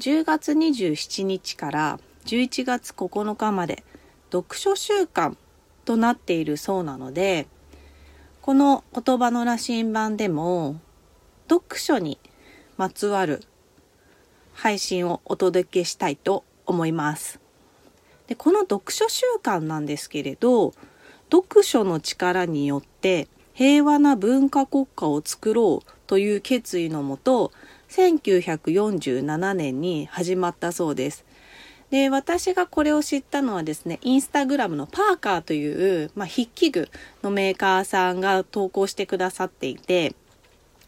10月27日から11月9日まで読書週間となっているそうなのでこの言葉の羅針盤でも読書にまつわる配信をお届けしたいと思います。でこの読書週間なんですけれど読書の力によって平和な文化国家を作ろうという決意のもと1947年に始まったそうです。で私がこれを知ったのはですねインスタグラムのパーカーという、まあ、筆記具のメーカーさんが投稿してくださっていて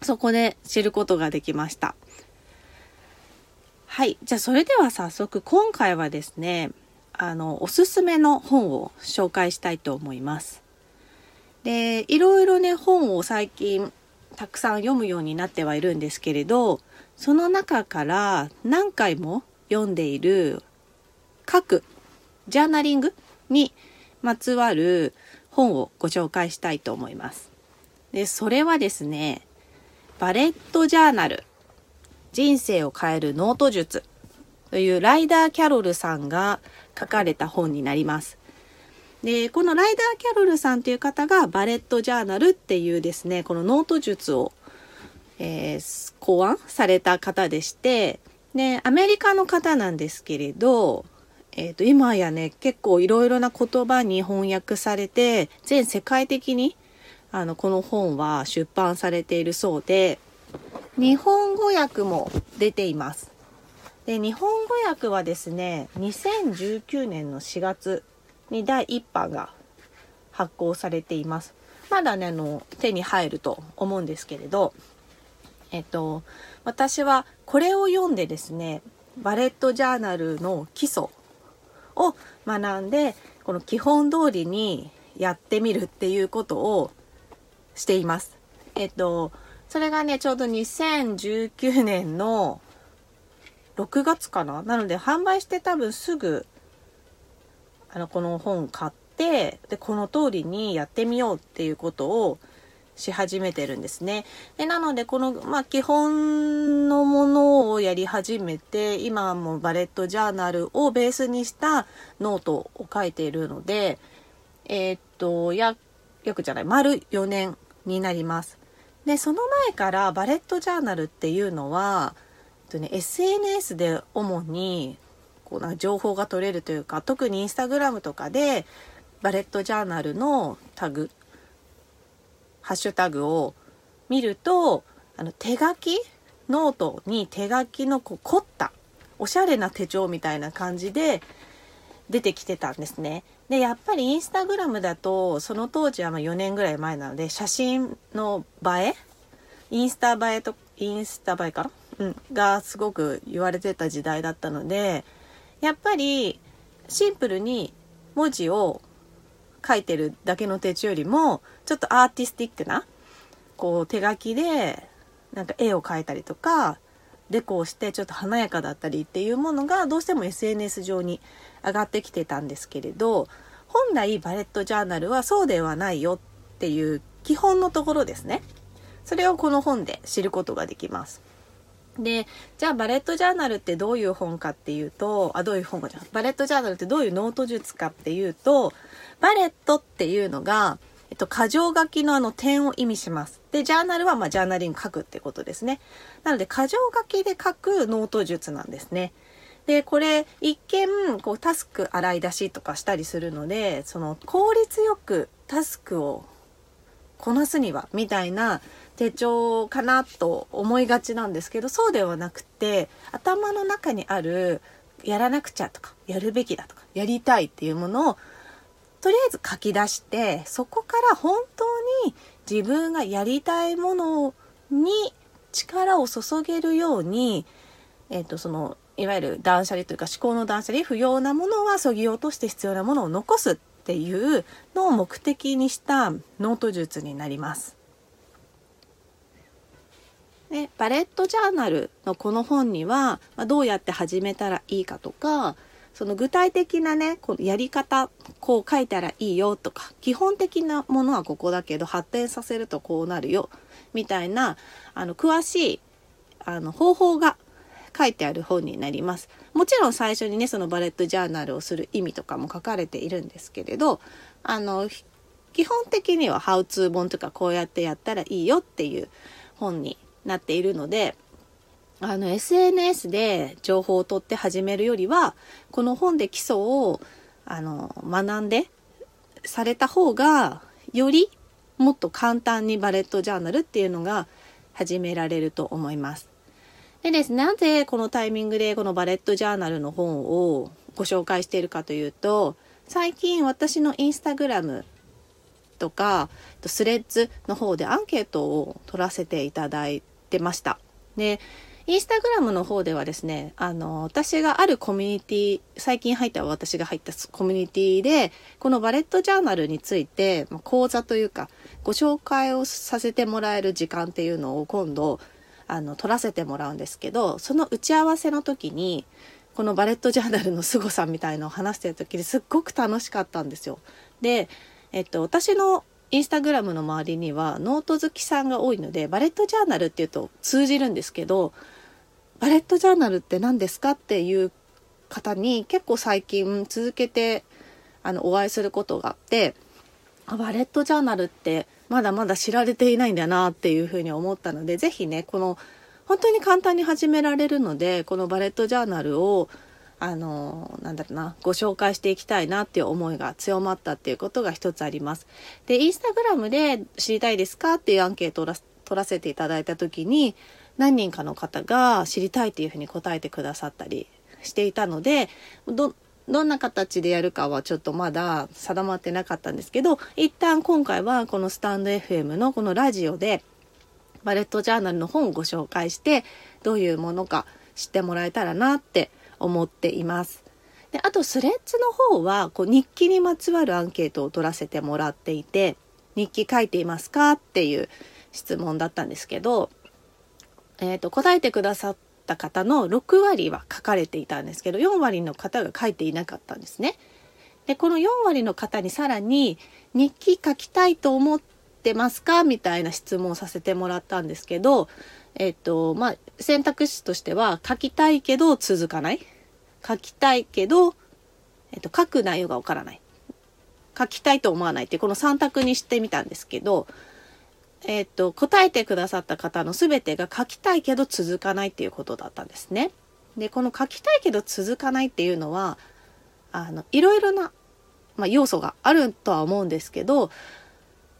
そこで知ることができましたはいじゃあそれでは早速今回はですねあのおすすめの本を紹介したいと思いますでいろいろね本を最近たくさん読むようになってはいるんですけれどその中から何回も読んでいる書くジャーナリングにまつわる本をご紹介したいと思います。で、それはですね、バレットジャーナル、人生を変えるノート術というライダー・キャロルさんが書かれた本になります。で、このライダー・キャロルさんという方がバレットジャーナルっていうですね、このノート術を、えー、考案された方でして、で、アメリカの方なんですけれど、えー、と今やね結構いろいろな言葉に翻訳されて全世界的にあのこの本は出版されているそうで日本語訳も出ています。で日本語訳はですね2019年の4月に第1版が発行されています。まだねあの手に入ると思うんですけれどえっと私はこれを読んでですねバレットジャーナルの基礎を学んでこの基本通りにやってみるっていうことをしています。えっとそれがねちょうど2019年の6月かな？なので販売して多分すぐあのこの本買ってでこの通りにやってみようっていうことをし始めてるんですね。でなのでこの、まあ、基本のものをやり始めて今もバレットジャーナルをベースにしたノートを書いているのでえー、っとや約じゃない丸4年になります。でその前からバレットジャーナルっていうのは、えっとね、SNS で主にこうな情報が取れるというか特にインスタグラムとかでバレットジャーナルのタグハッシュタグを見るとあの手書きノートに手書きのこう凝ったおしゃれな手帳みたいな感じで出てきてたんですね。でやっぱりインスタグラムだとその当時はま4年ぐらい前なので写真の映えインスタ映えとインスタ映えかな、うん、がすごく言われてた時代だったのでやっぱりシンプルに文字を書いてるだけの手帳よりもちょっとアーティスティックなこう手書きでなんか絵を描いたりとかデコをしてちょっと華やかだったりっていうものがどうしても SNS 上に上がってきてたんですけれど本来バレットジャーナルはそうではないよっていう基本のところですね。それをこの本で知ることができます。でじゃあバレットジャーナルってどういう本かっていうとあどういう本かじゃバレットジャーナルってどういうノート術かっていうとバレットっていうのが、えっと、箇条書きのあの点を意味します。でジャーナルはまあジャーナリング書くってことですね。なので箇条書きで書くノート術なんですね。でこれ一見こうタスク洗い出しとかしたりするのでその効率よくタスクをこなすにはみたいな手帳かなと思いがちなんですけどそうではなくて頭の中にあるやらなくちゃとかやるべきだとかやりたいっていうものをとりあえず書き出してそこから本当に自分がやりたいものに力を注げるように、えーと、そのいわゆる断捨離というか思考の断捨離不要なものはそぎ落として必要なものを残すっていうのを目的にしたノート術になります。でバレットジャーナルのこの本には、まあ、どうやって始めたらいいかとかその具体的なねこのやり方こう書いたらいいよとか基本的なものはここだけど発展させるとこうなるよみたいなあの詳しいあの方法が書いてある本になります。もちろん最初にねそのバレットジャーナルをする意味とかも書かれているんですけれどあの基本的にはハウツー本とかこうやってやったらいいよっていう本になっているのであの SNS で情報を取って始めるよりはこの本で基礎をあの学んでされた方がよりもっと簡単にバレットジャーナルっていうのが始められると思います。でですね、なぜこのタイミングでこのバレットジャーナルの本をご紹介しているかというと最近私のインスタグラムとかスレッズの方でアンケートを取らせていただいてました。でインスタグラムの方ではですねあの私があるコミュニティ最近入った私が入ったコミュニティでこのバレットジャーナルについて講座というかご紹介をさせてもらえる時間っていうのを今度あの撮らせてもらうんですけどその打ち合わせの時にこのバレットジャーナルの凄さみたいのを話してる時にすっごく楽しかったんですよ。で、えっと、私のインスタグラムの周りにはノート好きさんが多いのでバレットジャーナルっていうと通じるんですけどバレットジャーナルって何ですかっていう方に結構最近続けてあのお会いすることがあってあバレットジャーナルってまだまだ知られていないんだなっていうふうに思ったので是非ねこの本当に簡単に始められるのでこのバレットジャーナルをあのなんだろうなご紹介していきたいなっていう思いが強まったっていうことが一つあります。でインスタグラムで知りたいですかっていうアンケートを取らせていただいた時に何人かの方が知りたいっていうふうに答えてくださったりしていたのでどどんな形でやるかはちょっとまだ定まってなかったんですけど一旦今回はこのスタンド FM のこのラジオでバレットジャーナルの本をご紹介してどういうものか知ってもらえたらなって思っています。であとスレッズの方はこう日記にまつわるアンケートを取らせてもらっていて日記書いていますかっていう質問だったんですけど、えーと、答えてくださった方の6割は書かれていたんですけど4割の方が書いていなかったんですね。でこの4割の方にさらに日記書きたいと思ってますかみたいな質問をさせてもらったんですけどえっと、まあ、選択肢としては、書きたいけど続かない。書きたいけど、えっと、書く内容がわからない。書きたいと思わないってこの3択にしてみたんですけど、えっと、答えてくださった方の全てが書きたいけど続かないっていうことだったんですね。で、この書きたいけど続かないっていうのは、あの、いろいろな、まあ、要素があるとは思うんですけど、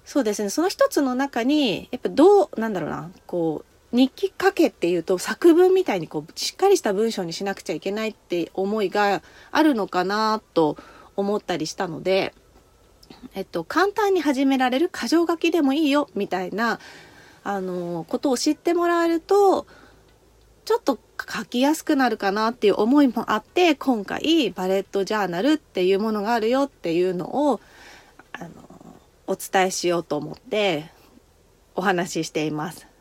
そうですね、その一つの中に、やっぱどう、なんだろうな、こう、日記書けっていうと作文みたいにこうしっかりした文章にしなくちゃいけないって思いがあるのかなと思ったりしたので、えっと、簡単に始められる箇条書きでもいいよみたいなあのことを知ってもらえるとちょっと書きやすくなるかなっていう思いもあって今回バレットジャーナルっていうものがあるよっていうのをあのお伝えしようと思ってお話ししています。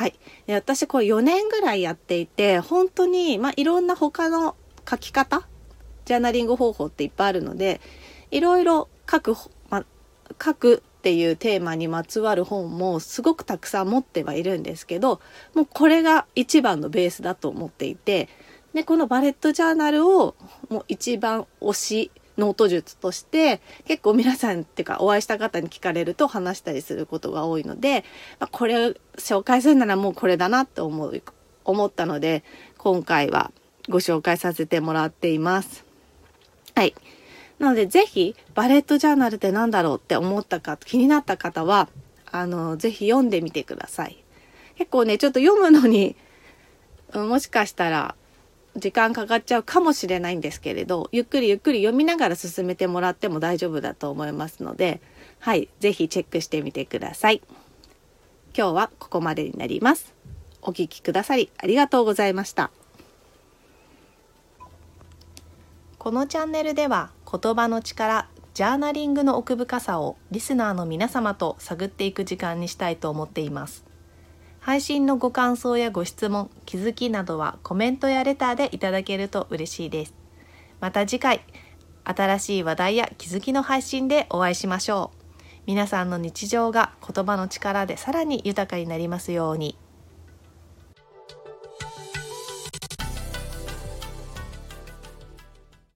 はい。で私これ4年ぐらいやっていて、本当に、まあ、いろんな他の書き方、ジャーナリング方法っていっぱいあるので、いろいろ書く、ま書くっていうテーマにまつわる本もすごくたくさん持ってはいるんですけど、もうこれが一番のベースだと思っていて、で、このバレットジャーナルをもう一番推しノート術として結構皆さんっていうかお会いした方に聞かれると話したりすることが多いので、まあ、これを紹介するならもうこれだなって思う思ったので今回はご紹介させてもらっています。はい。なのでぜひバレットジャーナルって何だろうって思ったか気になった方はあのぜひ読んでみてください。結構ねちょっと読むのにもしかしたら時間かかっちゃうかもしれないんですけれどゆっくりゆっくり読みながら進めてもらっても大丈夫だと思いますのではい是非チェックしてみてください。今日はここまでになります。お聴きくださりありがとうございました。このチャンネルでは言葉の力ジャーナリングの奥深さをリスナーの皆様と探っていく時間にしたいと思っています。配信のご感想やご質問気づきなどはコメントやレターでいただけると嬉しいですまた次回新しい話題や気づきの配信でお会いしましょう皆さんの日常が言葉の力でさらに豊かになりますように。